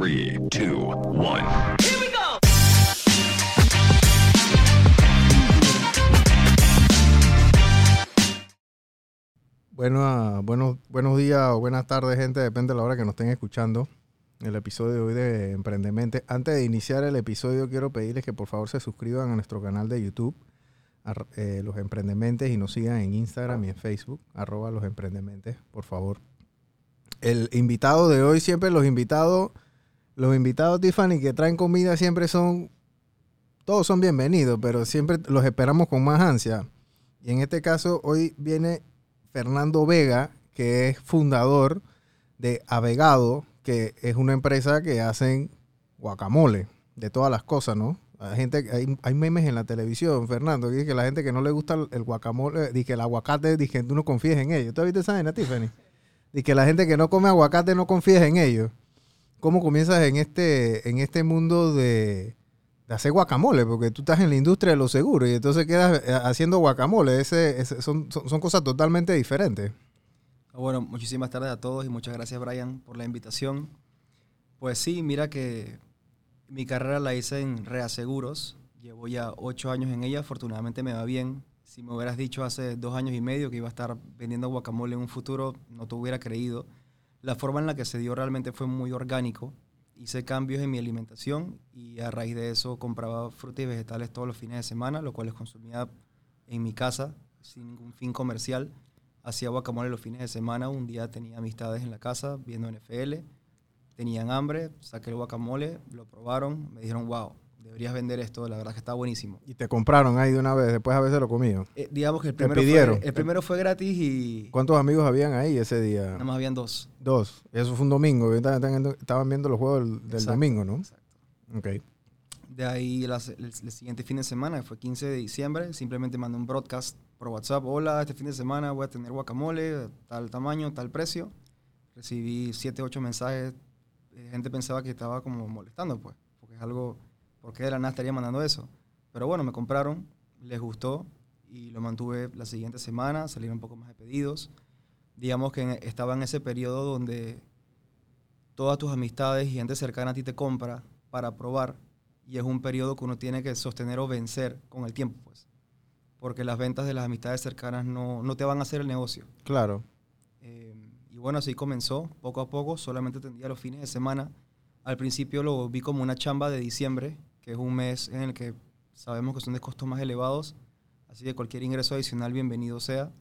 3, 2, 1. Bueno, ah, buenos, buenos días o buenas tardes, gente, depende de la hora que nos estén escuchando. El episodio de hoy de Emprendemente. Antes de iniciar el episodio, quiero pedirles que por favor se suscriban a nuestro canal de YouTube, a, eh, Los Emprendementes, y nos sigan en Instagram y en Facebook, arroba Los Emprendementes, por favor. El invitado de hoy, siempre los invitados, los invitados, Tiffany, que traen comida siempre son, todos son bienvenidos, pero siempre los esperamos con más ansia. Y en este caso, hoy viene Fernando Vega, que es fundador de Avegado, que es una empresa que hacen guacamole de todas las cosas, ¿no? Hay gente, hay, hay memes en la televisión, Fernando, que dice que la gente que no le gusta el, guacamole, dice que el aguacate, dice que tú no confíes en ellos. ¿Tú viste esa Tiffany? Dice que la gente que no come aguacate no confíes en ellos. ¿Cómo comienzas en este, en este mundo de, de hacer guacamole? Porque tú estás en la industria de los seguros y entonces quedas eh, haciendo guacamole. Ese, ese- son, son, son cosas totalmente diferentes. Bueno, muchísimas tardes a todos y muchas gracias Brian por la invitación. Pues sí, mira que mi carrera la hice en Reaseguros. Llevo ya ocho años en ella, afortunadamente me va bien. Si me hubieras dicho hace dos años y medio que iba a estar vendiendo guacamole en un futuro, no te hubiera creído. La forma en la que se dio realmente fue muy orgánico. Hice cambios en mi alimentación y a raíz de eso compraba frutas y vegetales todos los fines de semana, lo cual los consumía en mi casa sin ningún fin comercial hacía guacamole los fines de semana. Un día tenía amistades en la casa viendo NFL, tenían hambre, saqué el guacamole, lo probaron, me dijeron, wow, deberías vender esto, la verdad es que está buenísimo. Y te compraron ahí de una vez, después a veces lo comido. Eh, digamos que el Te primero, pidieron. Fue, el primero fue gratis y ¿Cuántos amigos habían ahí ese día? nada más habían dos. Dos. Eso fue un domingo. Estaban, viendo los juegos del, domingo, ¿no? exacto. Ok. De ahí las- el, el siguiente fin de semana, que fue 15 de diciembre, simplemente mandé un broadcast por WhatsApp. Hola, este fin de semana voy a tener guacamole, tal tamaño, tal precio. Recibí 7, 8 mensajes. eh, gente pensaba que estaba como molestando, pues, porque es algo, ¿por qué de la nada estaría mandando eso? Pero bueno, me compraron, les gustó y lo mantuve la siguiente semana, salieron un poco más de pedidos. Digamos que estaba en ese periodo donde todas tus amistades y gente cercana a ti te compra para probar y es un periodo que uno tiene que sostener o vencer con el tiempo, pues. Porque las ventas de las amistades cercanas no, no te van a hacer el negocio. Claro. Eh, y bueno, así comenzó, poco a poco, solamente atendía los fines de semana. Al principio lo vi como una chamba de diciembre, que es un mes en el que sabemos que son de costos más elevados, así que cualquier ingreso adicional bienvenido sea.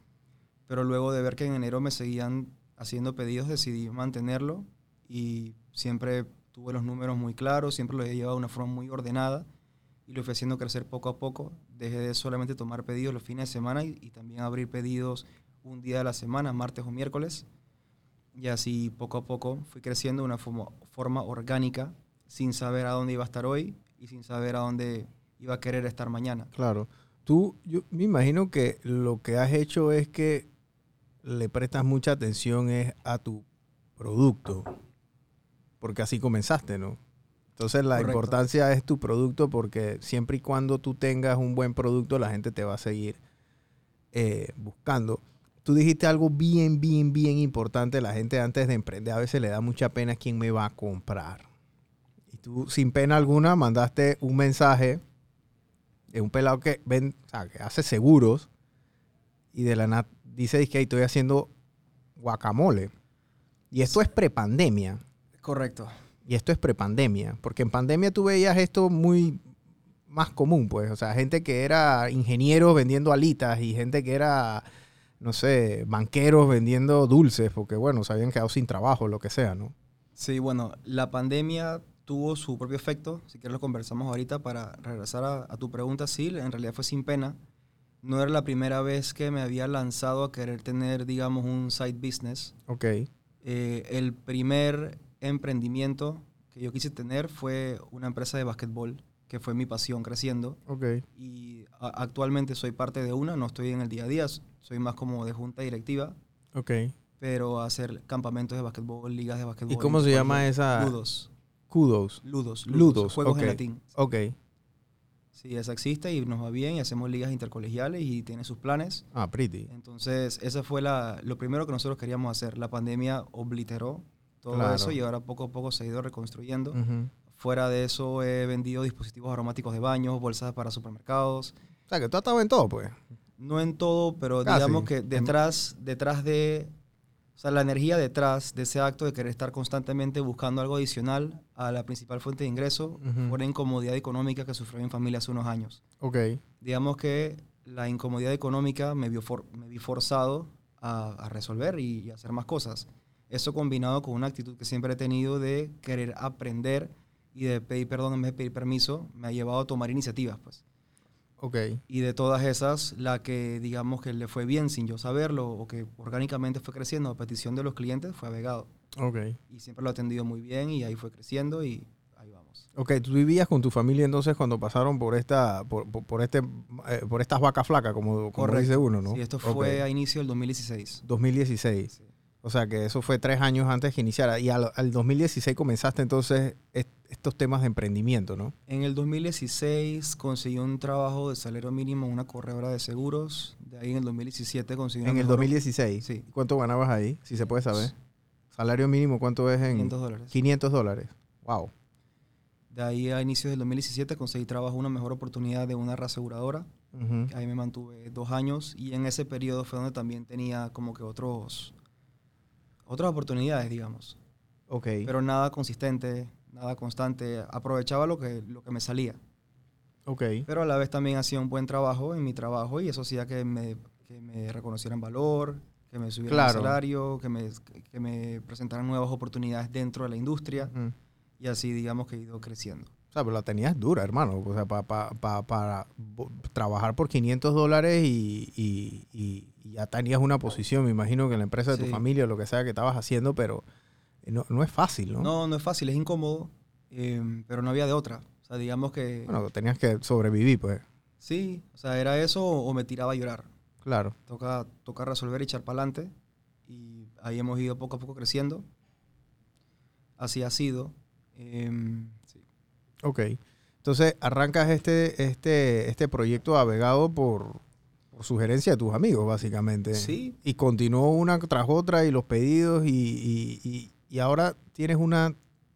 Pero luego de ver que en enero me seguían haciendo pedidos, decidí mantenerlo y siempre tuve los números muy claros, siempre lo he llevado de una forma muy ordenada y lo fui haciendo crecer poco a poco. Dejé de solamente tomar pedidos los fines de semana y, y también abrir pedidos un día de la semana, martes o miércoles. Y así poco a poco fui creciendo de una forma, forma orgánica, sin saber a dónde iba a estar hoy y sin saber a dónde iba a querer estar mañana. Claro. Tú, yo me imagino que lo que has hecho es que le prestas mucha atención es a tu producto. Porque así comenzaste, ¿no? Entonces la Correcto. importancia es tu producto porque siempre y cuando tú tengas un buen producto, la gente te va a seguir eh, buscando. Tú dijiste algo bien, bien, bien importante. La gente antes de emprender a veces le da mucha pena quién me va a comprar. Tú, sin pena alguna, mandaste un mensaje de un pelado que, ven, o sea, que hace seguros y de la nada dice que estoy haciendo guacamole. Y esto es prepandemia. Correcto. Y esto es prepandemia. Porque en pandemia tú veías esto muy más común, pues. O sea, gente que era ingenieros vendiendo alitas y gente que era, no sé, banqueros vendiendo dulces, porque bueno, se habían quedado sin trabajo, lo que sea, ¿no? Sí, bueno, la pandemia tuvo su propio efecto. Si quieres lo conversamos ahorita para regresar a, a tu pregunta. Sí, en realidad fue sin pena. No era la primera vez que me había lanzado a querer tener, digamos, un side business. Ok. Eh, el primer emprendimiento que yo quise tener fue una empresa de básquetbol, que fue mi pasión creciendo. Ok. Y a- actualmente soy parte de una, no estoy en el día a día, soy más como de junta directiva, Ok. pero hacer campamentos de básquetbol, ligas de básquetbol. ¿Y cómo se llama esa? Ludos. Kudos. Ludos. Ludos, Juegos ok. en latín. Ok. Sí, esa existe y nos va bien y hacemos ligas intercolegiales y tiene sus planes. Ah, pretty. Entonces, esa fue la, lo primero que nosotros queríamos hacer. La pandemia obliteró todo Claro. eso y ahora poco a poco se ha ido reconstruyendo. Fuera de eso he vendido dispositivos aromáticos de baños, bolsas para supermercados. O sea, que tú has estado en todo, pues. No en todo, pero Casi. digamos que detrás, detrás de, sea, la energía detrás de ese acto de querer estar constantemente buscando algo adicional a la principal fuente de ingreso Ujú. fue la incomodidad económica que sufrió mi familia hace unos años. Ok. Digamos que la incomodidad económica me, vio for- me vi forzado a, a resolver y, y hacer más cosas. Eso combinado con una actitud que siempre he tenido de querer aprender y de pedir perdón en vez de pedir permiso, me ha llevado a tomar iniciativas, pues. Ok. Y de todas esas, la que digamos que le fue bien sin yo saberlo o que orgánicamente fue creciendo a petición de los clientes fue Avegado. Ok. Y siempre lo ha atendido muy bien y ahí fue creciendo y ahí vamos. Ok, tú vivías con tu familia entonces cuando pasaron por esta, por, por- por este, eh, por estas vacas flacas, como, como dice uno, ¿no? Sí, esto fue a inicio del 2016. 2016. Sí. O sea que eso fue tres años antes que iniciara. Y al, al 2016 comenzaste entonces est- estos temas de emprendimiento, ¿no? En el 2016 conseguí un trabajo de salario mínimo en una corredora de seguros. De ahí en el 2017 conseguí una En el mejor- 2016. Sí. ¿Cuánto ganabas ahí? Si se puede saber. Salario mínimo, ¿cuánto es en 500 dólares. 500 dólares? Wow. De ahí a inicios del 2017 conseguí trabajo, una mejor oportunidad de una reaseguradora. Ujú. Ahí me mantuve dos años y en ese periodo fue donde también tenía como que otros, otras oportunidades, digamos. Ok. Pero nada consistente, nada constante. Aprovechaba lo que, lo que me salía. ok. Pero a la vez también hacía un buen trabajo en mi trabajo y eso hacía que me, que me reconocieran valor, que me subieran Claro. el salario, que me, que me presentaran nuevas oportunidades dentro de la industria Ujú. y así digamos que he ido creciendo. O sea, pero la tenías dura, hermano. O sea, pa- pa- pa- para bo- trabajar por 500 dólares y, y- ya tenías una posición, me imagino que en la empresa de tu familia o lo que sea que estabas haciendo, pero no, no es fácil, ¿no? No, no es fácil, es incómodo, eh, pero no había de otra. O sea, digamos que Bueno, tenías que sobrevivir, pues. sí, o sea, era eso o me tiraba a llorar. Claro. Toca, toca resolver y echar para adelante. Y ahí hemos ido poco a poco creciendo. Así ha sido. Em. Ok. Entonces, arrancas este, este, este proyecto avegado por, por sugerencia de tus amigos, básicamente. Sí. Y continuó una tras otra y los pedidos y, y- y- y ahora tienes una,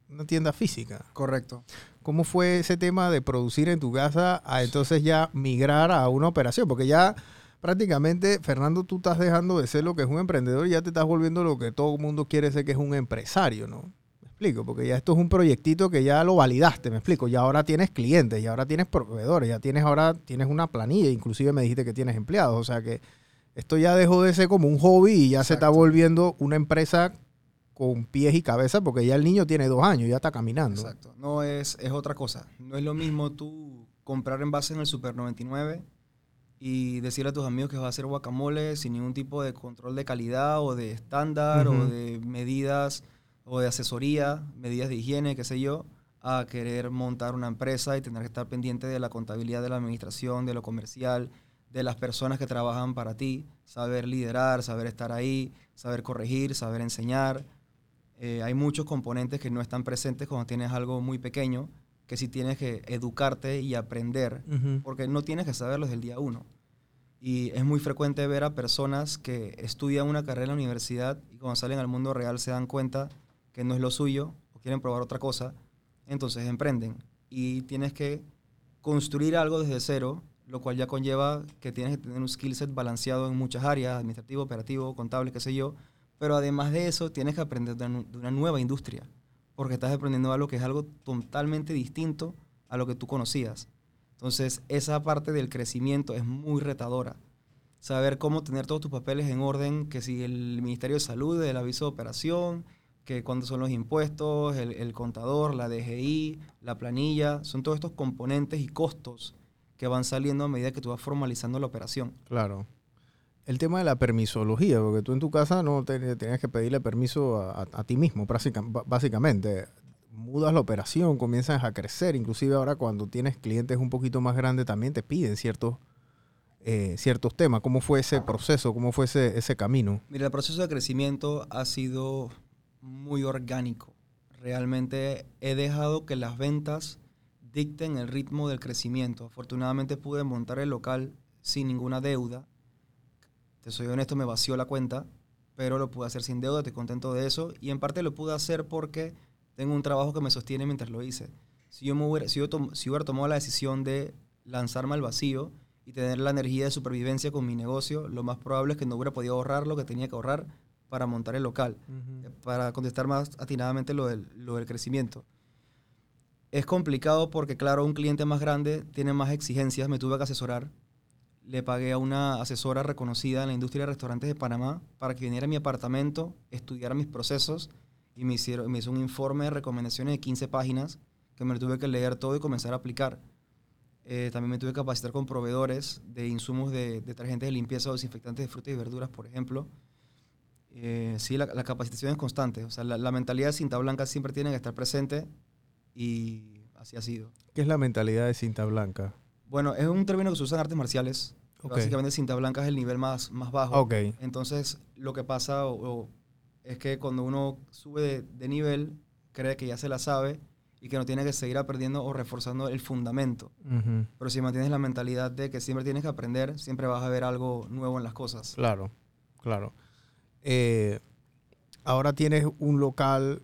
una tienda física. Correcto. ¿Cómo fue ese tema de producir en tu casa a entonces ya migrar a una operación? Porque ya prácticamente, Fernando, tú estás dejando de ser lo que es un emprendedor y ya te estás volviendo lo que todo el mundo quiere ser, que es un empresario, ¿no? Explico, porque ya esto es un proyectito que ya lo validaste, me explico. Ya ahora tienes clientes, ya ahora tienes proveedores, ya tienes ahora tienes una planilla, inclusive me dijiste que tienes empleados, o sea que esto ya dejó de ser como un hobby y ya se está volviendo una empresa con pies y cabeza porque ya el niño tiene dos años, ya está caminando. Exacto. No es, es otra cosa. No es lo mismo tú comprar envases en el Super 99 y decirle a tus amigos que vas a hacer guacamole sin ningún tipo de control de calidad o de estándar o de medidas o de asesoría, medidas de higiene, qué sé yo, a querer montar una empresa y tener que estar pendiente de la contabilidad de la administración, de lo comercial, de las personas que trabajan para ti, saber liderar, saber estar ahí, saber corregir, saber enseñar. Eh, hay muchos componentes que no están presentes cuando tienes algo muy pequeño, que sí tienes que educarte y aprender, porque no tienes que saberlo desde el día uno. Y es muy frecuente ver a personas que estudian una carrera en la universidad y cuando salen al mundo real se dan cuenta que no es lo suyo o quieren probar otra cosa, entonces emprenden. Y tienes que construir algo desde cero, lo cual ya conlleva que tienes que tener un skill set balanceado en muchas áreas, administrativo, operativo, contable, qué sé yo. Pero además de eso, tienes que aprender de una, nueva industria, porque estás aprendiendo algo que es algo totalmente distinto a lo que tú conocías. Entonces, esa parte del crecimiento es muy retadora. Saber cómo tener todos tus papeles en orden, que si el Ministerio de Salud, el aviso de operación, que cuándo son los impuestos, el, el contador, la DGI, la planilla, son todos estos componentes y costos que van saliendo a medida que tú vas formalizando la operación. Claro. El tema de la permisología, porque tú en tu casa no te- tenías que pedirle permiso a, a- a ti mismo, básicamente. Mudas la operación, comienzas a crecer, inclusive ahora cuando tienes clientes un poquito más grandes también te piden ciertos, eh, ciertos temas. ¿Cómo fue ese proceso? ¿Cómo fue ese, ese camino? Mira, el proceso de crecimiento ha sido muy orgánico. Realmente he dejado que las ventas dicten el ritmo del crecimiento. Afortunadamente pude montar el local sin ninguna deuda. Te soy honesto, me vació la cuenta pero lo pude hacer sin deuda, estoy contento de eso. Y en parte lo pude hacer porque tengo un trabajo que me sostiene mientras lo hice. Si yo, me hubiera, si yo, hubiera tomado la decisión de lanzarme al vacío y tener la energía de supervivencia con mi negocio, lo más probable es que no hubiera podido ahorrar lo que tenía que ahorrar para montar el local eh, para contestar más atinadamente lo del, lo del crecimiento. Es complicado porque, claro, un cliente más grande tiene más exigencias, me tuve que asesorar. Le pagué a una asesora reconocida en la industria de restaurantes de Panamá para que viniera a mi apartamento, estudiara mis procesos y me, hicieron, me hizo un informe de recomendaciones de 15 páginas que me lo tuve que leer todo y comenzar a aplicar. Eh, también me tuve que capacitar con proveedores de insumos de detergentes de limpieza o desinfectantes de frutas y verduras, por ejemplo. Eh, sí, la, la capacitación es constante. O sea, la, la mentalidad de cinta blanca siempre tiene que estar presente y así ha sido. ¿Qué es la mentalidad de cinta blanca? Bueno, es un término que se usa en artes marciales. Ok. Básicamente cinta blanca es el nivel más, más bajo. Ok. Entonces, lo que pasa o- o es que cuando uno sube de, de nivel, cree que ya se la sabe y que no tiene que seguir aprendiendo o reforzando el fundamento. Pero si mantienes la mentalidad de que siempre tienes que aprender, siempre vas a ver algo nuevo en las cosas. Claro, claro. Eh, ahora tienes un local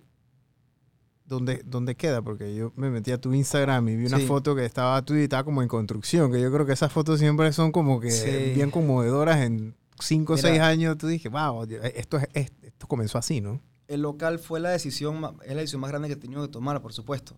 donde, donde queda, porque yo me metí a tu Instagram y vi una Sí. foto que estaba tú y estaba como en construcción, que yo creo que esas fotos siempre son como que Sí. bien conmovedoras en 5 o Mira. 6 años. Tú dije, wow, esto, es, es- esto comenzó así, ¿no? El local fue la decisión, es la decisión más grande que he tenido que tomar, por supuesto.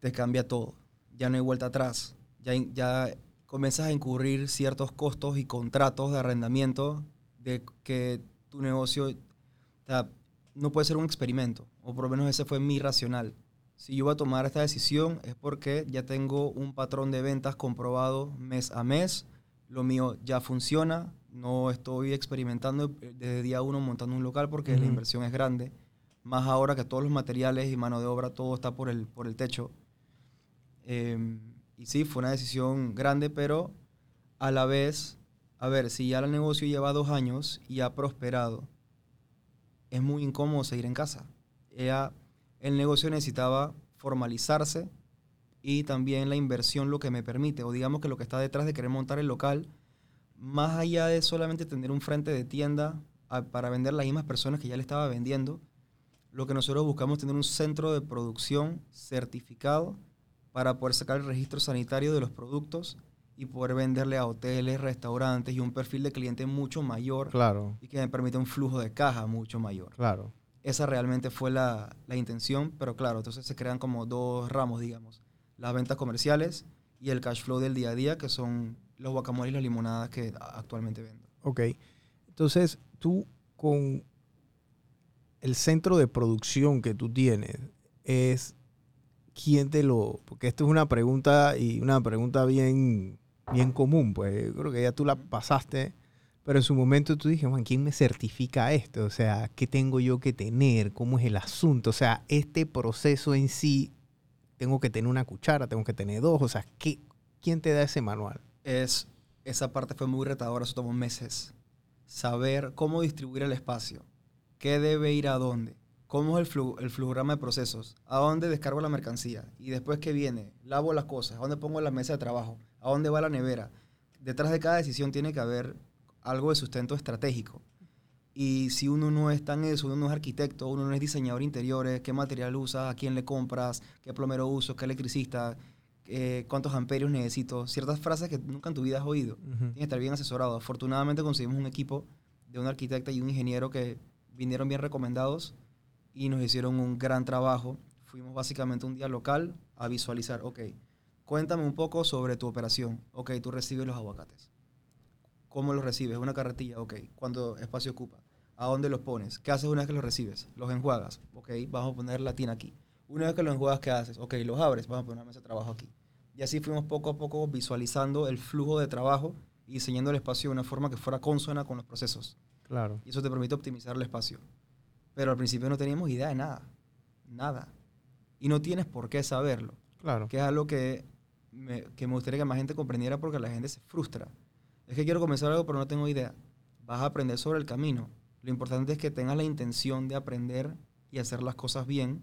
Te cambia todo. Ya no hay vuelta atrás. Ya, ya comienzas a incurrir ciertos costos y contratos de arrendamiento de que tu negocio o sea, no puede ser un experimento. O por lo menos ese fue mi racional. Si yo voy a tomar esta decisión es porque ya tengo un patrón de ventas comprobado mes a mes. Lo mío ya funciona. No estoy experimentando desde día uno montando un local porque la inversión es grande. Más ahora que todos los materiales y mano de obra, todo está por el, por el techo. Eh, y sí, fue una decisión grande, pero a la vez, a ver, si ya el negocio lleva dos años y ha prosperado, es muy incómodo seguir en casa. Ella, el negocio necesitaba formalizarse y también la inversión lo que me permite, o digamos que lo que está detrás de querer montar el local, más allá de solamente tener un frente de tienda para vender las mismas personas que ya le estaba vendiendo, lo que nosotros buscamos es tener un centro de producción certificado para poder sacar el registro sanitario de los productos y poder venderle a hoteles, restaurantes y un perfil de cliente mucho mayor Claro, y que me permita un flujo de caja mucho mayor. claro. Esa realmente fue la, la intención, pero claro, entonces se crean como dos ramos, digamos. Las ventas comerciales y el cash flow del día a día, que son los guacamoles y las limonadas que actualmente vendo. Ok. Entonces, tú con el centro de producción que tú tienes, es quién te lo. Porque esto es una pregunta y una pregunta bien, bien común, pues creo que ya tú la pasaste, pero en su momento tú dije, Juan, ¿quién me certifica esto? O sea, ¿qué tengo yo que tener? ¿Cómo es el asunto? O sea, este proceso en sí, tengo que tener una cuchara, tengo que tener dos, o sea, ¿qué, ¿quién te da ese manual? es, esa parte fue muy retadora, eso tomó meses. Saber cómo distribuir el espacio, qué debe ir a dónde, cómo es el, flu- el flujograma de procesos, a dónde descargo la mercancía y después qué viene, lavo las cosas, a dónde pongo la mesa de trabajo, a dónde va la nevera. Detrás de cada decisión tiene que haber algo de sustento estratégico. Y si uno no es tan eso, uno no es arquitecto, uno no es diseñador interiores, qué material usas, a quién le compras, qué plomero uso, qué electricista, eh, cuántos amperios necesito, ciertas frases que nunca en tu vida has oído. Tienes que estar bien asesorado. Afortunadamente conseguimos un equipo de un arquitecta y un ingeniero que vinieron bien recomendados y nos hicieron un gran trabajo. Fuimos básicamente un día local a visualizar, ok, cuéntame un poco sobre tu operación. Ok, tú recibes los aguacates. ¿Cómo los recibes? Una carretilla, ok. ¿Cuánto espacio ocupa? ¿A dónde los pones? ¿Qué haces una vez que los recibes? Los enjuagas, ok. Vamos a poner la tina aquí. Una vez que los enjuagas, ¿qué haces? Ok, los abres, vamos a poner una mesa de trabajo aquí. Y así fuimos poco a poco visualizando el flujo de trabajo y diseñando el espacio de una forma que fuera consona con los procesos. Claro. Y eso te permite optimizar el espacio. Pero al principio no teníamos idea de nada. Nada. Y no tienes por qué saberlo. Claro. Que es algo que me, que me gustaría que más gente comprendiera porque la gente se frustra. Es que quiero comenzar algo pero no tengo idea. Vas a aprender sobre el camino. Lo importante es que tengas la intención de aprender y hacer las cosas bien.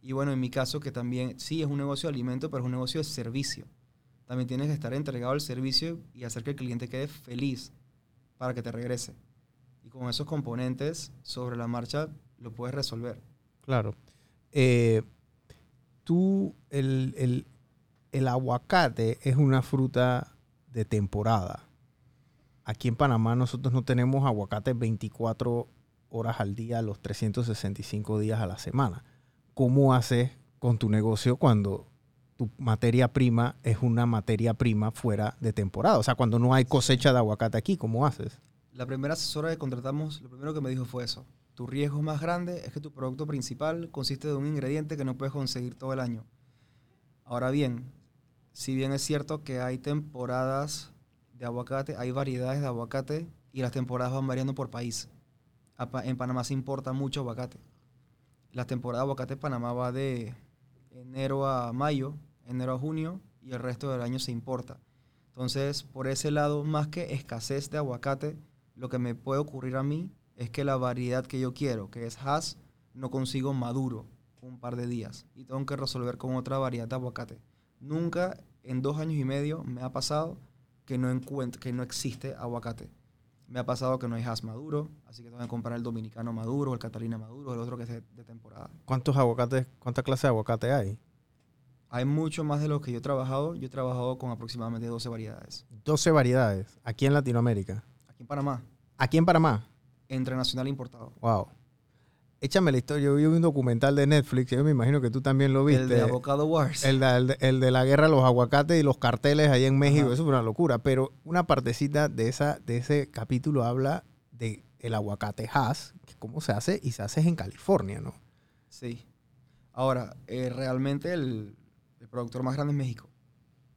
Y bueno, en mi caso que también, sí, es un negocio de alimento, pero es un negocio de servicio. También tienes que estar entregado al servicio y hacer que el cliente quede feliz para que te regrese. Y con esos componentes, sobre la marcha, lo puedes resolver. Claro. Eh, tú, el, el- el aguacate es una fruta de temporada. Aquí en Panamá nosotros no tenemos aguacate 24 horas al día, los 365 días a la semana. ¿Cómo haces con tu negocio cuando tu materia prima es una materia prima fuera de temporada? O sea, cuando no hay cosecha de aguacate aquí, ¿cómo haces? La primera asesora que contratamos, lo primero que me dijo fue eso. Tu riesgo más grande es que tu producto principal consiste de un ingrediente que no puedes conseguir todo el año. Ahora bien, si bien es cierto que hay temporadas de aguacate, hay variedades de aguacate y las temporadas van variando por país. En Panamá se importa mucho aguacate. La temporada de aguacate en Panamá va de enero a mayo, enero a junio y el resto del año se importa. Entonces, por ese lado, más que escasez de aguacate, lo que me puede ocurrir a mí es que la variedad que yo quiero, que es Hass, no consigo maduro un par de días y tengo que resolver con otra variedad de aguacate. Nunca en dos años y medio me ha pasado que no, que no existe aguacate. Me ha pasado que no hay Hass maduro, así que tengo que comprar el dominicano maduro, el catalina maduro, el otro que es de, de temporada. ¿Cuántos aguacates, cuántas clases de aguacate hay? Hay mucho más de lo que yo he trabajado. Yo he trabajado con aproximadamente 12 variedades. 12 variedades aquí en Latinoamérica. Aquí en Panamá, Aquí en Panamá. entre nacional e importado. Wow. Échame la historia. Yo vi un documental de Netflix. Yo me imagino que tú también lo viste. El de Avocado Wars. El de, el de- el de la guerra de los aguacates y los carteles ahí en México. Ajá. Eso fue una locura. Pero una partecita de, esa, de ese capítulo habla de el aguacate Hass, que cómo se hace y se hace en California, ¿no? Sí. Ahora, eh, realmente el, el productor más grande es México.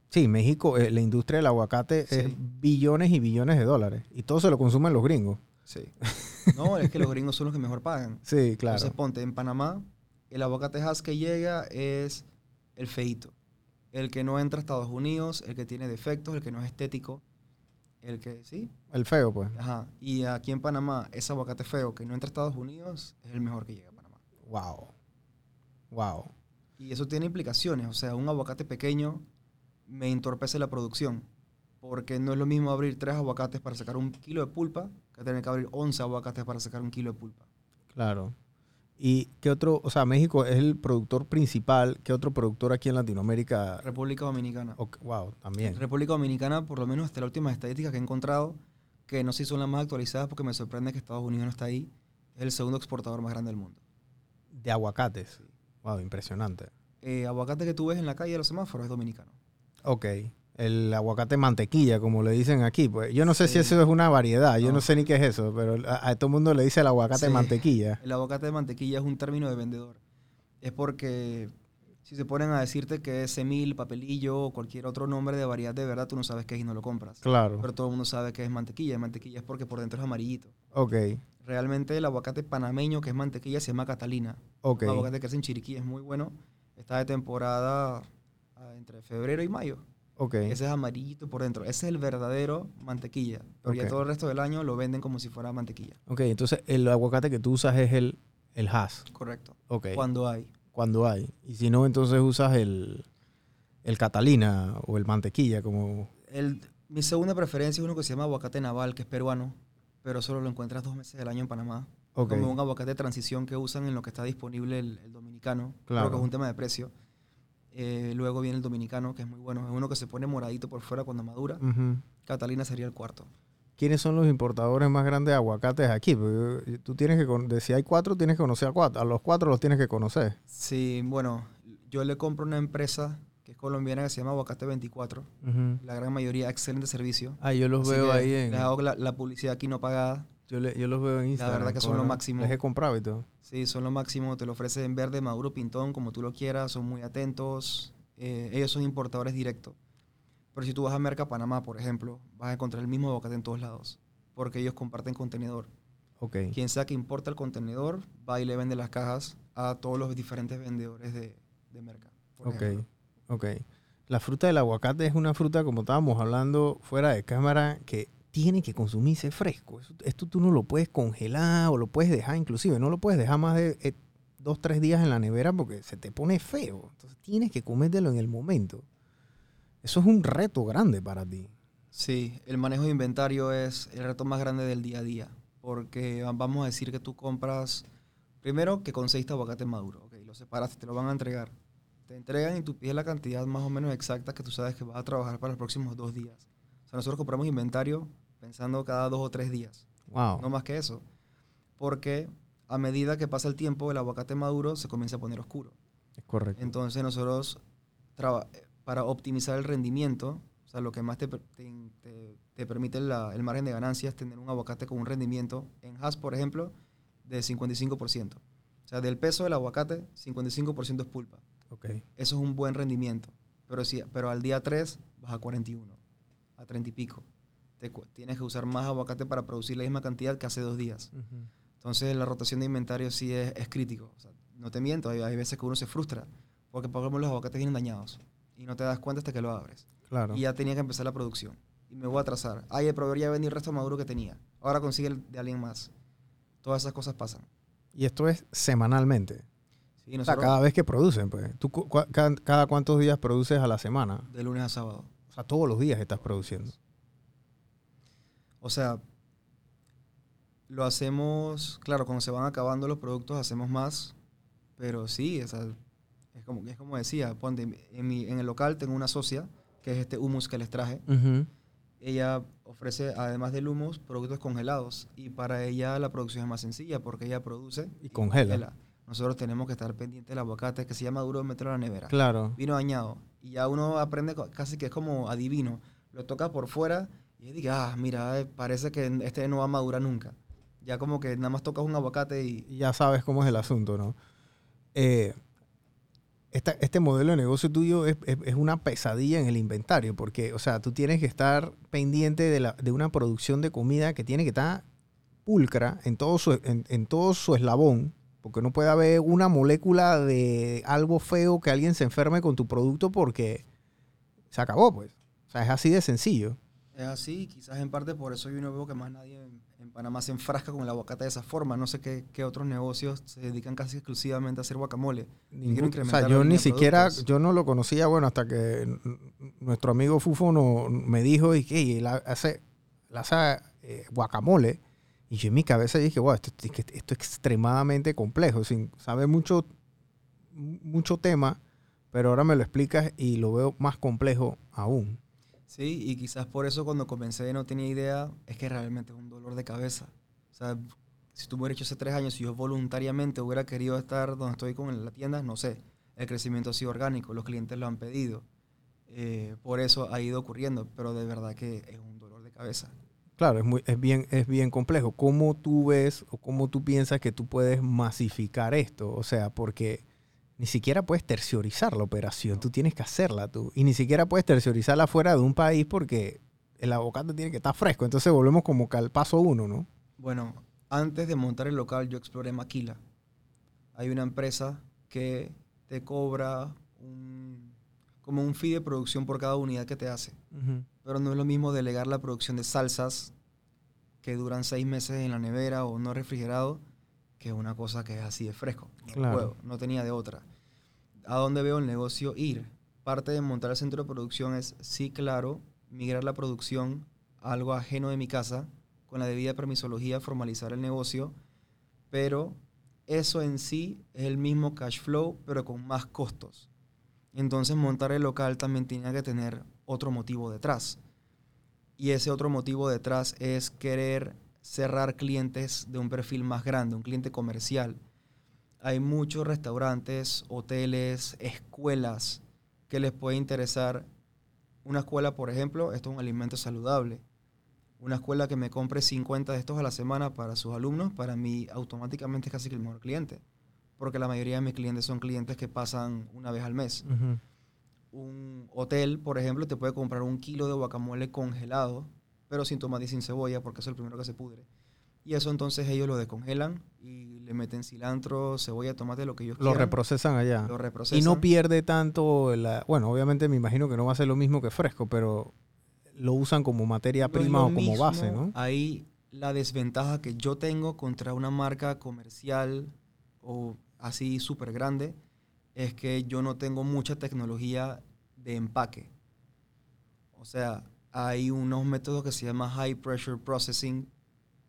Sí, México, eh, la industria del aguacate es billones y billones de dólares. Y todo se lo consumen los gringos. Sí. No, es que los gringos son los que mejor pagan. Sí, claro. Entonces, ponte, en Panamá, el aguacate Hass que llega es el feito. El que no entra a Estados Unidos, el que tiene defectos, el que no es estético. El que, sí, El feo, pues. ajá. Y aquí en Panamá, ese aguacate feo que no entra a Estados Unidos es el mejor que llega a Panamá. Wow. Wow. Y eso tiene implicaciones. O sea, un aguacate pequeño me entorpece la producción. Porque no es lo mismo abrir tres aguacates para sacar un kilo de pulpa que tener que abrir 11 aguacates para sacar un kilo de pulpa. Claro. ¿Y qué otro? O sea, México es el productor principal. ¿Qué otro productor aquí en Latinoamérica? República Dominicana. Wow, también. República Dominicana, por lo menos hasta la última estadística que he encontrado, que no sé si son las más actualizadas porque me sorprende que Estados Unidos no está ahí, es el segundo exportador más grande del mundo. De aguacates. Wow, impresionante. Eh, aguacate que tú ves en la calle de los semáforos es dominicano. Ok. El aguacate mantequilla, como le dicen aquí. Pues yo no sé si eso es una variedad. Yo no No. sé ni qué es eso, pero a, a todo el mundo le dice el aguacate Sí. mantequilla. El aguacate de mantequilla es un término de vendedor. Es porque si se ponen a decirte que es semil, papelillo o cualquier otro nombre de variedad de verdad, tú no sabes qué es y no lo compras. Claro. Pero todo el mundo sabe que es mantequilla. Y mantequilla es porque por dentro es amarillito. Ok. Realmente el aguacate panameño que es mantequilla se llama Catalina. Ok. Un aguacate que hace en Chiriquí es muy bueno. Está de temporada ah, entre febrero y mayo. Ok. Ese es amarillito por dentro. Ese es el verdadero mantequilla. Pero Ok. ya todo el resto del año lo venden como si fuera mantequilla. Ok, entonces el aguacate que tú usas es el, el Hass. Correcto. Ok. Cuando hay. Cuando hay. Y si no, entonces usas el, el Catalina o el mantequilla como... El, mi segunda preferencia es uno que se llama aguacate naval, que es peruano, pero solo lo encuentras dos meses del año en Panamá. Ok. Como un aguacate de transición que usan en lo que está disponible el, el dominicano. Claro. Creo que es un tema de precio. Eh, luego viene el dominicano, que es muy bueno. Es uno que se pone moradito por fuera cuando madura. Catalina sería el cuarto. ¿Quiénes son los importadores más grandes de aguacates aquí? Porque tú tienes que, si hay cuatro, tienes que conocer a cuatro. A los cuatro los tienes que conocer. Sí, bueno, yo le compro una empresa que es colombiana que se llama Aguacate 24. Ujú. La gran mayoría, excelente servicio. Ah, yo los Así veo ahí en... Les hago la, la publicidad aquí no pagada. Yo, le- yo los veo en Instagram. verdad que son ¿cómo lo máximo. Les he comprado y todo. Sí, son lo máximo. Te lo ofrecen en verde, maduro, pintón, como tú lo quieras. Son muy atentos. Eh, ellos son importadores directos. Pero si tú vas a Merca Panamá, por ejemplo, vas a encontrar el mismo aguacate en todos lados. Porque ellos comparten contenedor. Ok. Quien sea que importa el contenedor, va y le vende las cajas a todos los diferentes vendedores de, de Merca. por Ok, ejemplo. ok. La fruta del aguacate es una fruta, como estábamos hablando fuera de cámara, que tiene que consumirse fresco. Esto tú no lo puedes congelar o lo puedes dejar, inclusive, no lo puedes dejar más de eh, dos, tres días en la nevera porque se te pone feo. Entonces tienes que comértelo en el momento. Eso es un reto grande para ti. Sí, el manejo de inventario es el reto más grande del día a día. Porque va- vamos a decir que tú compras, primero que conseguiste aguacate maduro, ok, lo separaste, te lo van a entregar. Te entregan y tú pides la cantidad más o menos exacta que tú sabes que vas a trabajar para los próximos dos días. O sea, nosotros compramos inventario pensando cada dos o tres días, Wow. no más que eso. Porque a medida que pasa el tiempo, el aguacate maduro se comienza a poner oscuro. Es correcto. Entonces nosotros, para optimizar el rendimiento, o sea, lo que más te, te, te- te permite la- el margen de ganancias es tener un aguacate con un rendimiento en Hass, por ejemplo, de 55%. O sea, del peso del aguacate, 55% es pulpa. Ok. Eso es un buen rendimiento. Pero, si, pero al día 3 vas a 41, a 30 y pico. Te tienes que usar más aguacate para producir la misma cantidad que hace dos días. Entonces la rotación de inventario sí es, es crítico. O sea, no te miento, hay, hay veces que uno se frustra porque por ejemplo los aguacates vienen dañados y no te das cuenta hasta que lo abres. Claro. Y ya tenía que empezar la producción. Y me voy a atrasar. Ay, el proveedor ya vendió el resto maduro que tenía. Ahora consigue el de alguien más. Todas esas cosas pasan. Y esto es semanalmente. Sí, O sea, nosotros cada vez que producen, pues. ¿Tú cu- cua- ca- cada cuántos días produces a la semana? de lunes a sábado. O sea, todos los días estás produciendo. O sea, lo hacemos, claro, cuando se van acabando los productos hacemos más, pero sí, o sea, es, como, es como decía, ponte, en, mi- en el local tengo una socia, que es este humus que les traje, ella ofrece, además del humus, productos congelados, y para ella la producción es más sencilla, porque ella produce Y congela. Nosotros tenemos que estar pendientes del aguacate, que se llama duro, meterlo a la nevera Claro. vino dañado. Y ya uno aprende casi que es como adivino. Lo toca por fuera y diga, ah, mira, eh, parece que este no va a madurar nunca. Ya como que nada más tocas un aguacate y... Ya sabes cómo es el asunto, ¿no? Eh, este modelo de negocio tuyo es, es- es una pesadilla en el inventario, porque, o sea, tú tienes que estar pendiente de, la, de una producción de comida que tiene que estar pulcra en todo su, en, en todo su eslabón, porque no puede haber una molécula de algo feo que alguien se enferme con tu producto porque se acabó, pues. O sea, es así de sencillo. Es así, quizás en parte por eso yo no veo que más nadie en, en Panamá se enfrasca con el aguacate de esa forma. No sé qué, qué otros negocios se dedican casi exclusivamente a hacer guacamole. Ningún- o sea, la yo ni siquiera, productos. yo no lo conocía, bueno, hasta que nuestro amigo Fufo no, me dijo y que él ha- hace, él hace eh, guacamole. Y yo en mi cabeza dije, wow, esto, esto es extremadamente complejo, sin sabe mucho, mucho tema, pero ahora me lo explicas y lo veo más complejo aún. Sí, y quizás por eso cuando comencé no tenía idea, es que realmente es un dolor de cabeza. O sea, si tú hubieras hecho hace tres años y yo voluntariamente hubiera querido estar donde estoy con la tienda, no sé. El crecimiento ha sido orgánico, los clientes lo han pedido. Eh, por eso ha ido ocurriendo, pero de verdad que es un dolor de cabeza. Claro, es, muy, es, bien, es bien complejo. ¿Cómo tú ves o cómo tú piensas que tú puedes masificar esto? O sea, porque ni siquiera puedes terciorizar la operación, tú tienes que hacerla tú. Y ni siquiera puedes terciorizarla fuera de un país porque el aguacate tiene que estar fresco. Entonces volvemos como que al paso uno, ¿no? Bueno, antes de montar el local yo exploré Maquila. Hay una empresa que te cobra un, como un fee de producción por cada unidad que te hace. Pero no es lo mismo delegar la producción de salsas que duran seis meses en la nevera o no refrigerado que una cosa que es así de fresco. No Claro. puedo, no tenía de otra. ¿A dónde veo el negocio ir? Parte de montar el centro de producción es, sí, claro, migrar la producción a algo ajeno de mi casa, con la debida permisología, formalizar el negocio, pero eso en sí es el mismo cash flow, pero con más costos. Entonces montar el local también tenía que tener otro motivo detrás. Y ese otro motivo detrás es querer cerrar clientes de un perfil más grande, un cliente comercial. Hay muchos restaurantes, hoteles, escuelas que les puede interesar. Una escuela, por ejemplo, esto es un alimento saludable. Una escuela que me compre 50 de estos a la semana para sus alumnos, para mí automáticamente es casi que el mejor cliente. Porque la mayoría de mis clientes son clientes que pasan una vez al mes un hotel, por ejemplo, te puede comprar un kilo de guacamole congelado, pero sin tomate y sin cebolla, porque eso es el primero que se pudre. Y eso entonces ellos lo descongelan y le meten cilantro, cebolla, tomate, lo que ellos Lo quieran. reprocesan allá. Lo reprocesan. Y no pierde tanto, la, bueno, obviamente me imagino que no va a ser lo mismo que fresco, pero lo usan como materia prima lo o como base, ¿no? Ahí la desventaja que yo tengo contra una marca comercial o así súper grande es que yo no tengo mucha tecnología de empaque. O sea, hay unos métodos que se llama High Pressure Processing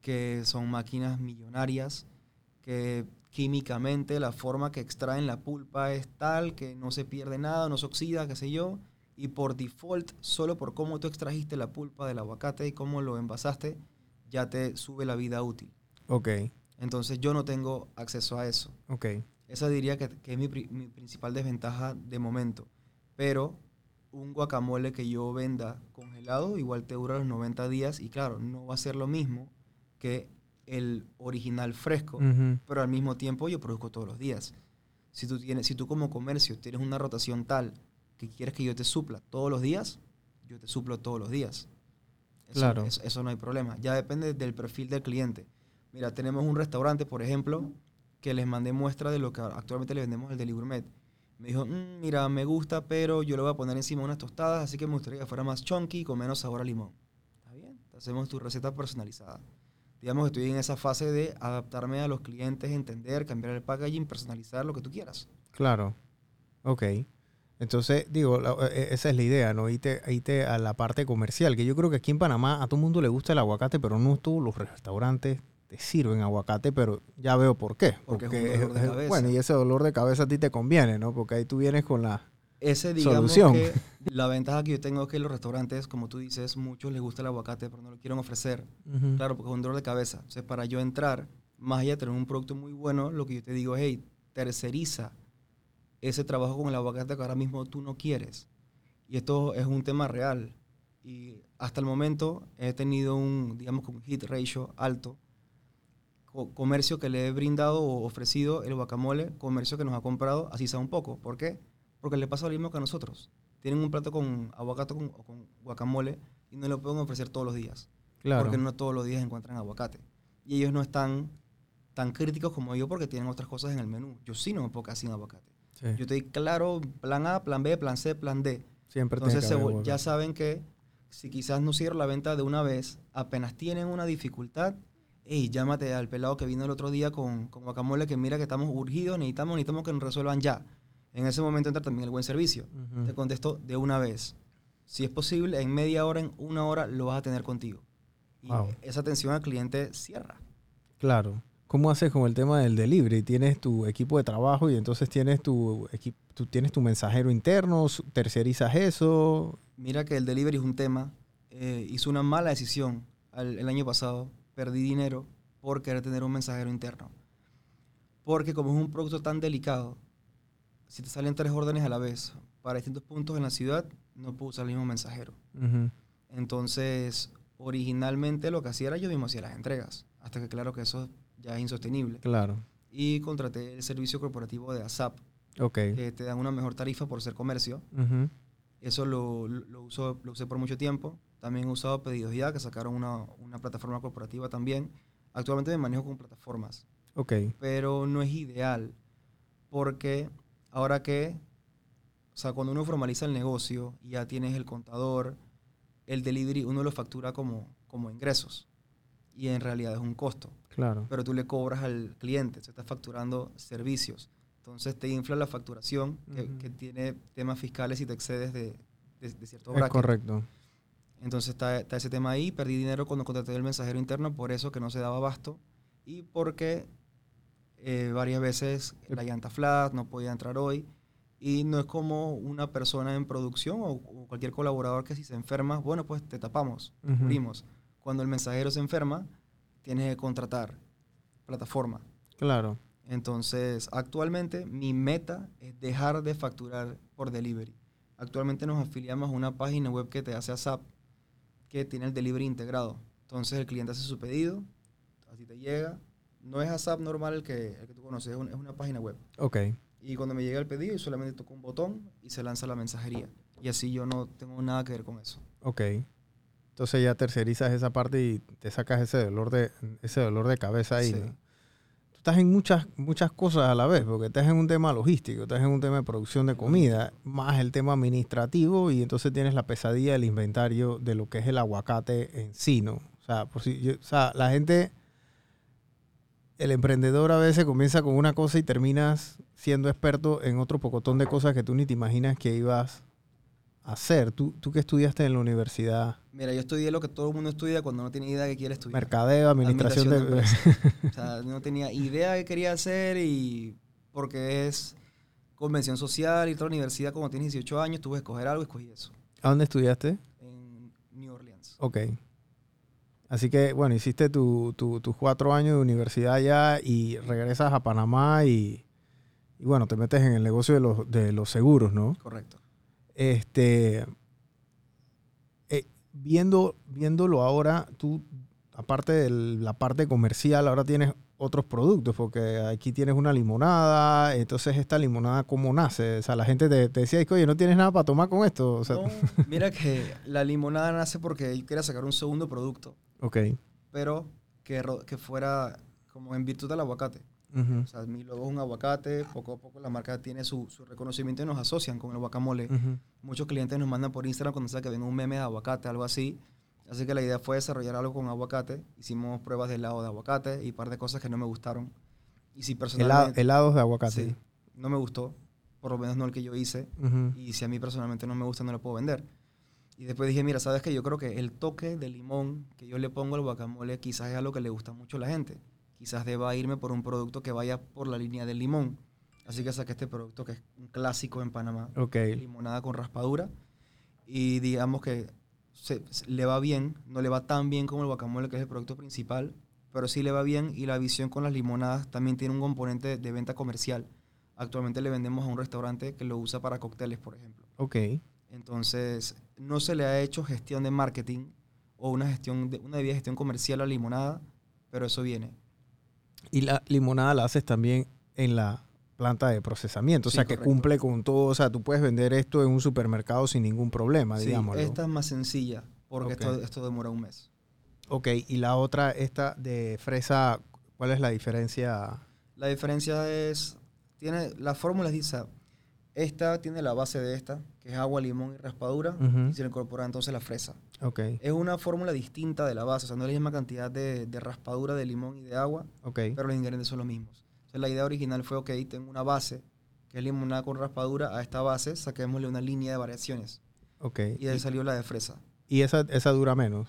que son máquinas millonarias, que químicamente la forma que extraen la pulpa es tal que no se pierde nada, no se oxida, qué sé yo, y por default, solo por cómo tú extrajiste la pulpa del aguacate y cómo lo envasaste, ya te sube la vida útil. Ok, Entonces yo no tengo acceso a eso. ok. Esa diría que, que es mi, mi principal desventaja de momento. Pero un guacamole que yo venda congelado igual te dura los 90 días y claro, no va a ser lo mismo que el original fresco, Ujú. pero al mismo tiempo yo produzco todos los días. Si tú, tienes, si tú como comercio tienes una rotación tal que quieres que yo te supla todos los días, yo te suplo todos los días. Eso, Claro. Eso, eso no hay problema. Ya depende del perfil del cliente. Mira, tenemos un restaurante, por ejemplo, que les mandé muestra de lo que actualmente le vendemos el Deli Gourmet. Me dijo, "Mm, mira, me gusta, pero yo le voy a poner encima unas tostadas, así que me gustaría que fuera más chunky y con menos sabor a limón. Está bien, hacemos tu receta personalizada. Digamos que estoy en esa fase de adaptarme a los clientes, entender, cambiar el packaging, personalizar lo que tú quieras. Claro. Ok. Entonces, digo, la- eh, esa es la idea, ¿no? Irte, irte a la parte comercial, que yo creo que aquí en Panamá a todo el mundo le gusta el aguacate, pero no todos los restaurantes te sirven aguacate, pero ya veo por qué. Porque es un dolor de cabeza. Bueno, y ese dolor de cabeza a ti te conviene, ¿no? Porque ahí tú vienes con la... Ese, digamos Solución. que la ventaja que yo tengo es que los restaurantes, como tú dices, muchos les gusta el aguacate, pero no lo quieren ofrecer. Claro, porque es un dolor de cabeza. Entonces, para yo entrar, más allá de tener un producto muy bueno, lo que yo te digo es, hey, terceriza ese trabajo con el aguacate que ahora mismo tú no quieres. Y esto es un tema real. Y hasta el momento he tenido un, digamos, un hit ratio alto. Co- comercio que le he brindado o ofrecido el guacamole, comercio que nos ha comprado, así sea un poco. ¿Por qué? Porque le pasa lo mismo que a nosotros. Tienen un plato con aguacate con- o con guacamole y no lo pueden ofrecer todos los días Claro. porque no todos los días encuentran aguacate. Y ellos no están tan críticos como yo porque tienen otras cosas en el menú. Yo sí no me puedo quedar sin aguacate. Sí. Yo estoy claro, plan A, plan B, plan C, plan D. Siempre Entonces se ya saben que si quizás no cierro la venta de una vez, apenas tienen una dificultad, hey, llámate al pelado que vino el otro día con, con guacamole que mira que estamos urgidos, necesitamos, necesitamos que nos resuelvan ya. En ese momento entra también el buen servicio. Ujú. Te contesto de una vez. Si es posible, en media hora, en una hora, lo vas a tener contigo. Y Wow. esa atención al cliente cierra. Claro. ¿Cómo haces con el tema del delivery? Tienes tu equipo de trabajo y entonces tienes tu, tú tienes tu mensajero interno, tercerizas eso. Mira que el delivery es un tema. Eh, hice una mala decisión al- el año pasado. Perdí dinero por querer tener un mensajero interno. Porque como es un producto tan delicado, si te salen tres órdenes a la vez para distintos puntos en la ciudad, no puedo usar el mismo mensajero. Entonces, originalmente lo que hacía era yo mismo hacía las entregas. Hasta que claro que eso ya es insostenible. Claro. Y contraté el servicio corporativo de ASAP, Ok. que te dan una mejor tarifa por ser comercio. Eso lo, lo, uso- lo usé por mucho tiempo. También he usado Pedidos Ya, que sacaron una, una plataforma corporativa también. Actualmente me manejo con plataformas, Ok. pero no es ideal porque ahora que, o sea, cuando uno formaliza el negocio y ya tienes el contador, el delivery uno lo factura como, como ingresos y en realidad es un costo, Claro. pero tú le cobras al cliente, se está facturando servicios. Entonces te infla la facturación que, tiene temas fiscales y te excedes de, de, de cierto Es bracket. correcto. Entonces está, está ese tema ahí. Perdí dinero cuando contraté el mensajero interno, por eso que no se daba abasto. Y porque eh, varias veces la llanta flat, no podía entrar hoy. Y no es como una persona en producción o, o cualquier colaborador que si se enferma, bueno, pues te tapamos, cubrimos. Cuando el mensajero se enferma, tienes que contratar plataforma. Claro. Entonces, actualmente mi meta es dejar de facturar por delivery. Actualmente nos afiliamos a una página web que te hace ASAP, que tiene el delivery integrado. Entonces el cliente hace su pedido, así te llega. No es ASAP normal el que, el que tú conoces, es, un- es una página web. Ok. Y cuando me llega el pedido, yo solamente toco un botón y se lanza la mensajería. Y así yo no tengo nada que ver con eso. Ok. Entonces ya tercerizas esa parte y te sacas ese dolor de, ese dolor de cabeza ahí. Sí. ¿no? Tú estás en muchas, muchas cosas a la vez, porque estás en un tema logístico, estás en un tema de producción de comida, más el tema administrativo, y entonces tienes la pesadilla del inventario de lo que es el aguacate en sí, ¿no? O sea, por si yo- o sea, la gente, el emprendedor a veces comienza con una cosa y terminas siendo experto en otro pocotón de cosas que tú ni te imaginas que ibas hacer? ¿Tú, ¿Tú qué estudiaste en la universidad? Mira, yo estudié lo que todo el mundo estudia cuando no tiene idea de qué quiere estudiar. Mercadeo, administración, de... empresas. o sea, no tenía idea de qué quería hacer y porque es convención social y toda la universidad, como tienes 18 años, tuve que escoger algo y escogí eso. ¿A dónde estudiaste? En New Orleans. Ok. Así que, bueno, hiciste tu- tu- tus cuatro años de universidad ya y regresas a Panamá y, y, bueno, te metes en el negocio de los, de los seguros, ¿no? Correcto. Este, eh, viendo, viéndolo ahora, tú, aparte de la parte comercial, ahora tienes otros productos, porque aquí tienes una limonada, entonces esta limonada, ¿cómo nace? O sea, la gente te, te decía, oye, no tienes nada para tomar con esto. O sea, No, mira que la limonada nace porque yo quería sacar un segundo producto, ok. pero que, que fuera como en virtud del aguacate. Ujú, O sea, mi logo es un aguacate, poco a poco la marca tiene su, su reconocimiento y nos asocian con el guacamole. ujú. Muchos clientes nos mandan por Instagram cuando saben que ven un meme de aguacate, algo así. Así que la idea fue desarrollar algo con aguacate. Hicimos pruebas de helado de aguacate y un par de cosas que no me gustaron. Y si personalmente... helados de aguacate. sí, no me gustó, por lo menos no el que yo hice. Ujú. Y si a mí personalmente no me gusta, no lo puedo vender. Y después dije, mira, ¿sabes qué? Yo creo que el toque de limón que yo le pongo al guacamole quizás es algo que le gusta mucho a la gente. Quizás deba irme por un producto que vaya por la línea del limón. Así que saqué este producto que es un clásico en Panamá. Ok. Limonada con raspadura. Y digamos que se- se- le va bien. No le va tan bien como el guacamole, que es el producto principal. Pero sí le va bien. Y la visión con las limonadas también tiene un componente de venta comercial. Actualmente le vendemos a un restaurante que lo usa para cócteles, por ejemplo. Ok. Entonces, no se le ha hecho gestión de marketing o una gestión de, una debida gestión comercial a limonada, pero eso viene. Y la limonada la haces también en la planta de procesamiento, o sea, que cumple con todo, o sea, tú puedes vender esto en un supermercado sin ningún problema, Sí, digámoslo. esta es más sencilla porque Ok. esto, esto demora un mes. Ok, y la otra, esta de fresa, ¿cuál es la diferencia? La diferencia es, tiene, la fórmula dice, esta tiene la base de esta, que es agua, limón y raspadura, y se le incorpora entonces la fresa. Es una fórmula distinta de la base, o sea, no es la misma cantidad de, de raspadura, de limón y de agua, ok, pero los ingredientes son los mismos. La idea original fue, ok, tengo una base, que es limonada con raspadura, a esta base saquémosle una línea de variaciones. Y de ahí salió la de fresa. Y esa, esa dura menos.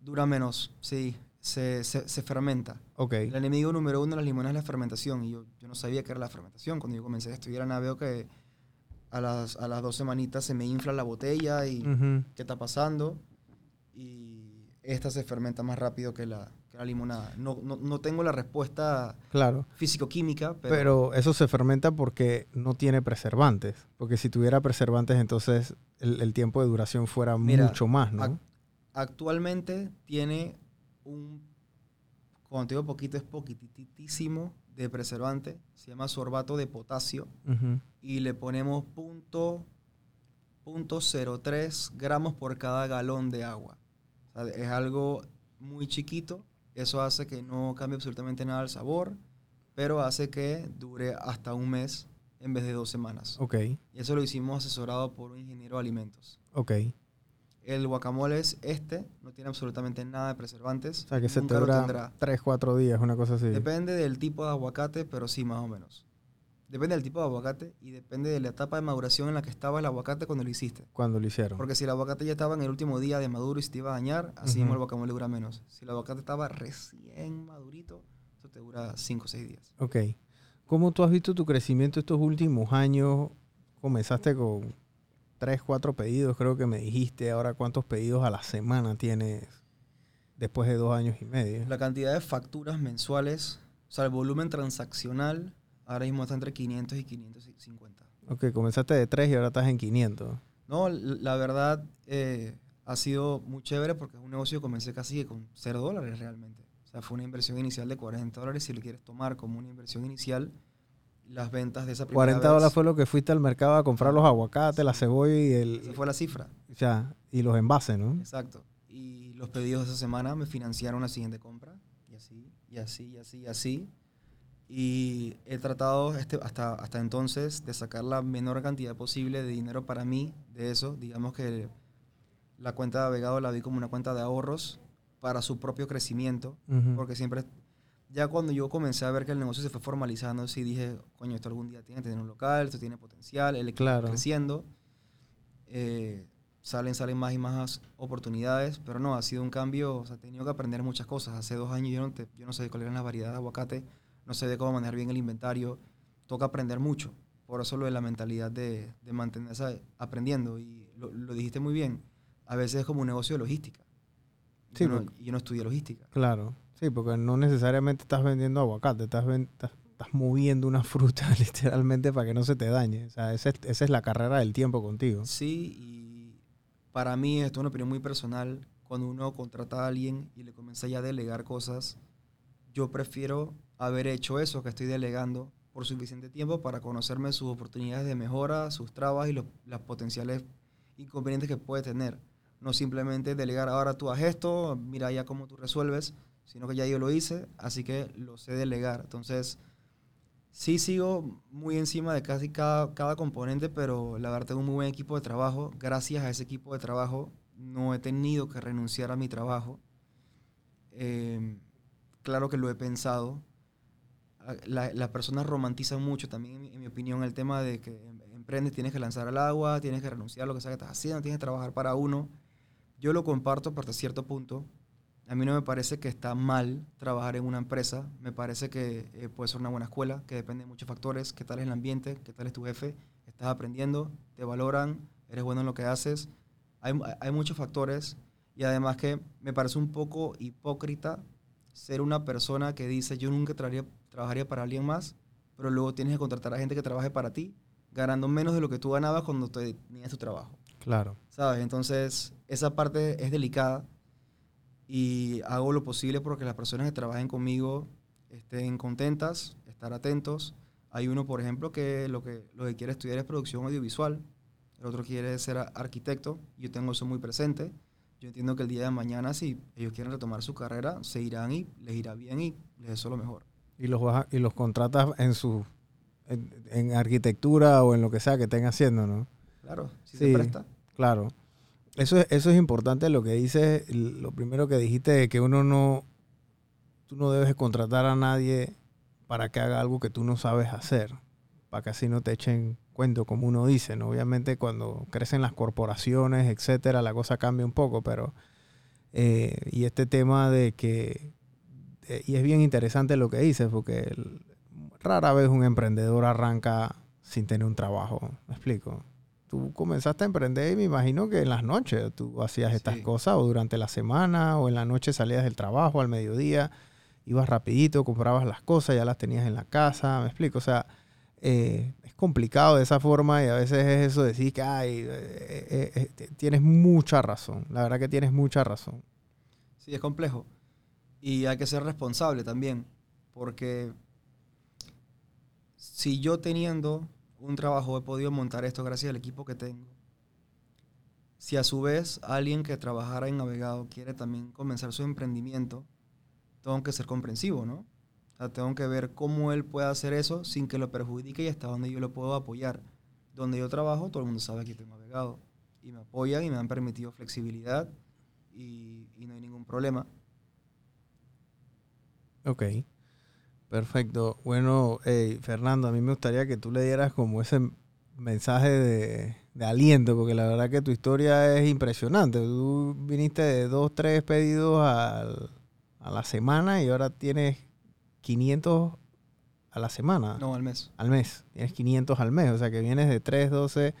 Dura menos, sí, se, se, se fermenta. El enemigo número uno de las limonadas es la fermentación. Y yo, yo no sabía qué era la fermentación. Cuando yo comencé a estudiar nada, veo que a las, a las dos semanitas se me infla la botella y qué está pasando. Y esta se fermenta más rápido que la, que la limonada. No, no, no tengo la respuesta claro. físico-química, pero, Pero, eso se fermenta porque no tiene preservantes. Porque si tuviera preservantes, entonces el, el tiempo de duración fuera Mira, mucho más, ¿no? ac- actualmente tiene un, cuando te digo poquito, es poquitísimo de preservante. Se llama sorbato de potasio. Y le ponemos punto, punto 0.3 gramos por cada galón de agua. O sea, es algo muy chiquito. Eso hace que no cambie absolutamente nada el sabor, pero hace que dure hasta un mes en vez de dos semanas. Ok, Y eso lo hicimos asesorado por un ingeniero de alimentos. ok. El guacamole es este, no tiene absolutamente nada de preservantes. O sea, que se te dura tendrá. 3, 4 días, una cosa así. Depende del tipo de aguacate, pero sí, más o menos. Depende del tipo de aguacate y depende de la etapa de maduración en la que estaba el aguacate cuando lo hiciste. Cuando lo hicieron. Porque si el aguacate ya estaba en el último día de maduro y se te iba a dañar, así mismo el guacamole dura menos. Si el aguacate estaba recién madurito, eso te dura 5 o 6 días. Ok. ¿Cómo tú has visto tu crecimiento estos últimos años? Comenzaste con 3, 4 pedidos, creo que me dijiste. Ahora, ¿cuántos pedidos a la semana tienes después de dos años y medio? La cantidad de facturas mensuales, o sea, el volumen transaccional, ahora mismo está entre 500 y 550. Ok, comenzaste de 3 y ahora estás en 500. No, la verdad eh, ha sido muy chévere porque es un negocio que comencé casi con 0 dólares realmente. O sea, fue una inversión inicial de 40 dólares. Si le quieres tomar como una inversión inicial, las ventas de esa primera 40 vez, dólares fue lo que fuiste al mercado a comprar los aguacates, la cebolla y el... Esa fue la cifra. o sea, y los envases, ¿no? Exacto. Y los pedidos de esa semana me financiaron la siguiente compra. Y así, y así, y así, y así. Y he tratado este, hasta, hasta entonces de sacar la menor cantidad posible de dinero para mí de eso. Digamos que la cuenta de Vegado la vi como una cuenta de ahorros para su propio crecimiento. Porque siempre, ya cuando yo comencé a ver que el negocio se fue formalizando, sí dije, coño, esto algún día tiene que tener un local, esto tiene potencial, el equipo Claro. creciendo. eh, salen, salen más y más oportunidades, pero no, ha sido un cambio, o sea, he tenido que aprender muchas cosas. Hace dos años yo no, te- yo no sé cuál era la variedad de aguacate, no sé de cómo manejar bien el inventario, toca aprender mucho. Por eso lo de la mentalidad de, de mantenerse aprendiendo. Y lo, lo dijiste muy bien, a veces es como un negocio de logística. Sí, yo, no, yo no estudié logística. Claro, sí, porque no necesariamente estás vendiendo aguacate, estás, ven- estás, estás moviendo una fruta literalmente para que no se te dañe. O sea, esa es, esa es la carrera del tiempo contigo. Sí, y para mí, esto es una opinión muy personal, cuando uno contrata a alguien y le comienza ya a delegar cosas, yo prefiero haber hecho eso que estoy delegando por suficiente tiempo para conocerme sus oportunidades de mejora, sus trabas y los, las potenciales inconvenientes que puede tener. No simplemente delegar, ahora tú haz esto, mira ya cómo tú resuelves, sino que ya yo lo hice, así que lo sé delegar. Entonces, sí sigo muy encima de casi cada, cada componente, pero la verdad tengo un muy buen equipo de trabajo. Gracias a ese equipo de trabajo no he tenido que renunciar a mi trabajo. Eh, claro que lo he pensado. Ah, La- las personas romantizan mucho también, en mi, en mi opinión, el tema de que em- emprendes, tienes que lanzar al agua, tienes que renunciar a lo que sea que estás haciendo, tienes que trabajar para uno. Yo lo comparto hasta cierto punto. A mí no me parece que está mal trabajar en una empresa. Me parece que eh, puede ser una buena escuela, que depende de muchos factores. ¿Qué tal es el ambiente? ¿Qué tal es tu jefe? ¿Estás aprendiendo? ¿Te valoran? ¿Eres bueno en lo que haces? Hay, hay muchos factores. Y además que me parece un poco hipócrita ser una persona que dice yo nunca trabajaría, trabajaría para alguien más, pero luego tienes que contratar a gente que trabaje para ti, ganando menos de lo que tú ganabas cuando te- tenías tu trabajo. Claro. ¿sabes? Entonces, esa parte es delicada y hago lo posible porque las personas que trabajen conmigo estén contentas, estar atentos. Hay uno, por ejemplo, que lo que, lo que quiere estudiar es producción audiovisual, el otro quiere ser arquitecto, yo tengo eso muy presente. Yo entiendo que el día de mañana, si ellos quieren retomar su carrera, se irán y les irá bien y les deseo lo mejor. Y los, y los contratas en su en, en arquitectura o en lo que sea que estén haciendo, ¿no? Claro, si Sí. se presta. Claro. Eso es, eso es importante lo que dices, lo primero que dijiste de que uno no, tú no debes contratar a nadie para que haga algo que tú no sabes hacer, para que así no te echen cuento, como uno dice, ¿no? Obviamente cuando crecen las corporaciones, etcétera, la cosa cambia un poco, pero, eh, y este tema de que, eh, y es bien interesante lo que dices, porque rara vez un emprendedor arranca sin tener un trabajo, ¿me explico? Tú comenzaste a emprender y me imagino que en las noches tú hacías estas cosas o durante la semana o en la noche salías del trabajo al mediodía, ibas rapidito, comprabas las cosas, ya las tenías en la casa, me explico, o sea, eh, es complicado de esa forma y a veces es eso de decir que ay, eh, eh, eh, tienes mucha razón, la verdad que tienes mucha razón. Sí, es complejo. Y hay que ser responsable también, porque si yo teniendo un trabajo he podido montar esto gracias al equipo que tengo, si a su vez alguien que trabajara en Navegado quiere también comenzar su emprendimiento, tengo que ser comprensivo, ¿no? O sea, tengo que ver cómo él puede hacer eso sin que lo perjudique y hasta dónde yo lo puedo apoyar. Donde yo trabajo, todo el mundo sabe que estoy Navegado. Y me apoyan y me han permitido flexibilidad y, y no hay ningún problema. Ok, perfecto. Bueno, Fernando, a mí me gustaría que tú le dieras como ese mensaje de, de aliento, porque la verdad que tu historia es impresionante. Tú viniste de dos, tres pedidos al- a la semana y ahora tienes 500 a la semana, No, al mes. al mes. Tienes 500 al mes, o sea que vienes de 3, 12,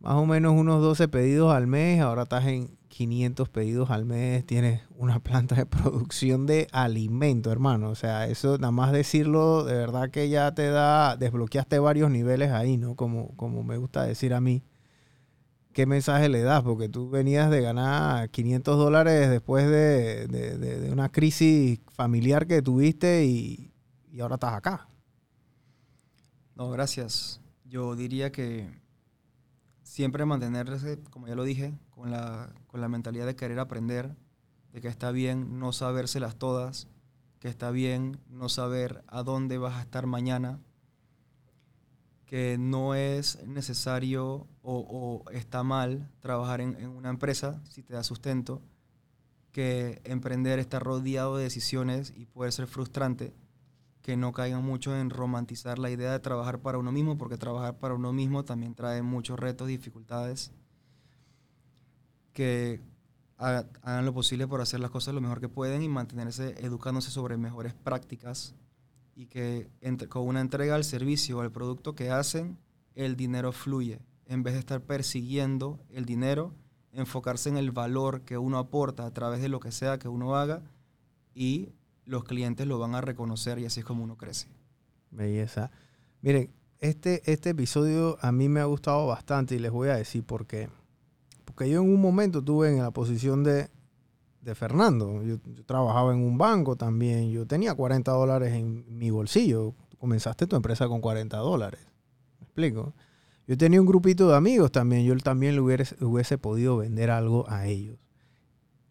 más o menos unos 12 pedidos al mes, ahora estás en 500 pedidos al mes, tienes una planta de producción de alimento, hermano. O sea, eso nada más decirlo, de verdad que ya te da, desbloqueaste varios niveles ahí, ¿no? Como, como me gusta decir a mí. ¿Qué mensaje le das? Porque tú venías de ganar 500 dólares después de, de- de- de una crisis familiar que tuviste y, y ahora estás acá. No, gracias. Yo diría que siempre mantenerse, como ya lo dije, con la, con la mentalidad de querer aprender, de que está bien no sabérselas todas, que está bien no saber a dónde vas a estar mañana, que no es necesario o, está mal trabajar en, en una empresa si te da sustento, que emprender está rodeado de decisiones y puede ser frustrante, que no caigan mucho en romantizar la idea de trabajar para uno mismo, porque trabajar para uno mismo también trae muchos retos dificultades. que ha- hagan lo posible por hacer las cosas lo mejor que pueden y mantenerse educándose sobre mejores prácticas y que con una entrega al servicio o al producto que hacen, el dinero fluye. En vez de estar persiguiendo el dinero, enfocarse en el valor que uno aporta a través de lo que sea que uno haga y los clientes lo van a reconocer y así es como uno crece. Belleza. Miren, este, este episodio a mí me ha gustado bastante y les voy a decir por qué. Porque yo en un momento estuve en la posición de, de Fernando. Yo, trabajaba en un banco también. Yo tenía 40 dólares en mi bolsillo. Comenzaste tu empresa con 40 dólares. ¿Me explico? Yo tenía un grupito de amigos también. Yo también le hubiese podido vender algo a ellos.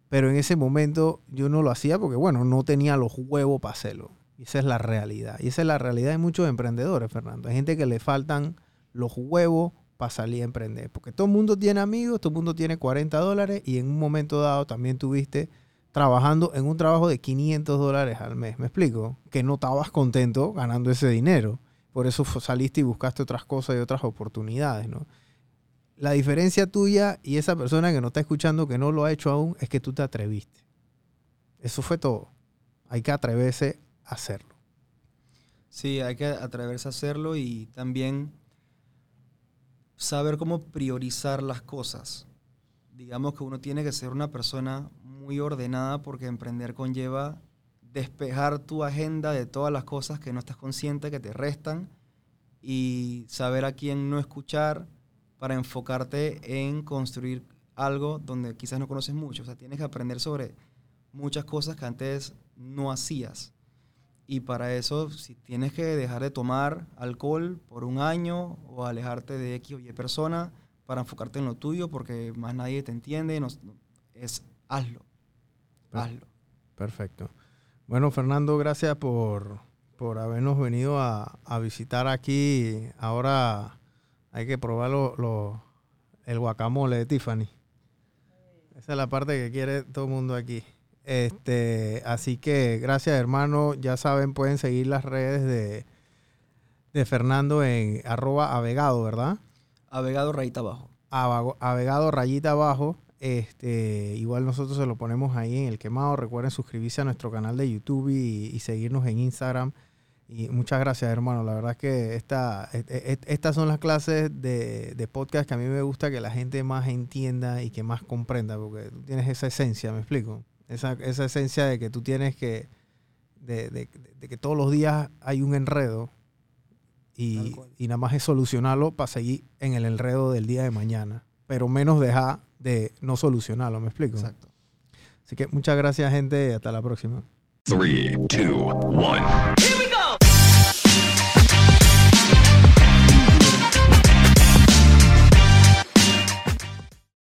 Pero en ese momento yo no lo hacía porque, bueno, no tenía los huevos para hacerlo. Y esa es la realidad. Y esa es la realidad de muchos emprendedores, Fernando. Hay gente que le faltan los huevos para salir a emprender. Porque todo el mundo tiene amigos, todo el mundo tiene 40 dólares y en un momento dado también tuviste trabajando en un trabajo de 500 dólares al mes. ¿Me explico? Que no estabas contento ganando ese dinero. Por eso saliste y buscaste otras cosas y otras oportunidades, ¿no? La diferencia tuya y esa persona que no está escuchando que no lo ha hecho aún es que tú te atreviste. Eso fue todo. Hay que atreverse a hacerlo. Sí, hay que atreverse a hacerlo y también saber cómo priorizar las cosas. Digamos que uno tiene que ser una persona muy ordenada porque emprender conlleva despejar tu agenda de todas las cosas que no estás consciente que te restan y saber a quién no escuchar para enfocarte en construir algo donde quizás no conoces mucho. O sea, tienes que aprender sobre muchas cosas que antes no hacías. Y para eso, si tienes que dejar de tomar alcohol por un año o alejarte de X o Y persona para enfocarte en lo tuyo porque más nadie te entiende, no- es hazlo. Hazlo. Perfecto. Bueno, Fernando, gracias por, por habernos venido a, a visitar aquí. Ahora hay que probar lo- lo- el guacamole de Tiffany. Esa es la parte que quiere todo el mundo aquí. Este, así que gracias, hermano. Ya saben, pueden seguir las redes de, de Fernando en arroba avegado, ¿verdad? Avegado rayita abajo. Avegado rayita abajo. Este, igual nosotros se lo ponemos ahí en el quemado. Recuerden suscribirse a nuestro canal de YouTube y, y seguirnos en Instagram. Y muchas gracias, hermano. La verdad es que esta, et- et- estas son las clases de, de podcast que a mí me gusta que la gente más entienda y que más comprenda, porque tú tienes esa esencia, ¿me explico? Esa, esa esencia de que tú tienes que, de, de- de que todos los días hay un enredo y, y nada más es solucionarlo para seguir en el enredo del día de mañana, pero menos dejar de no solucionarlo, ¿me explico? Exacto. Así que muchas gracias, gente, y hasta la próxima. Three, two, one.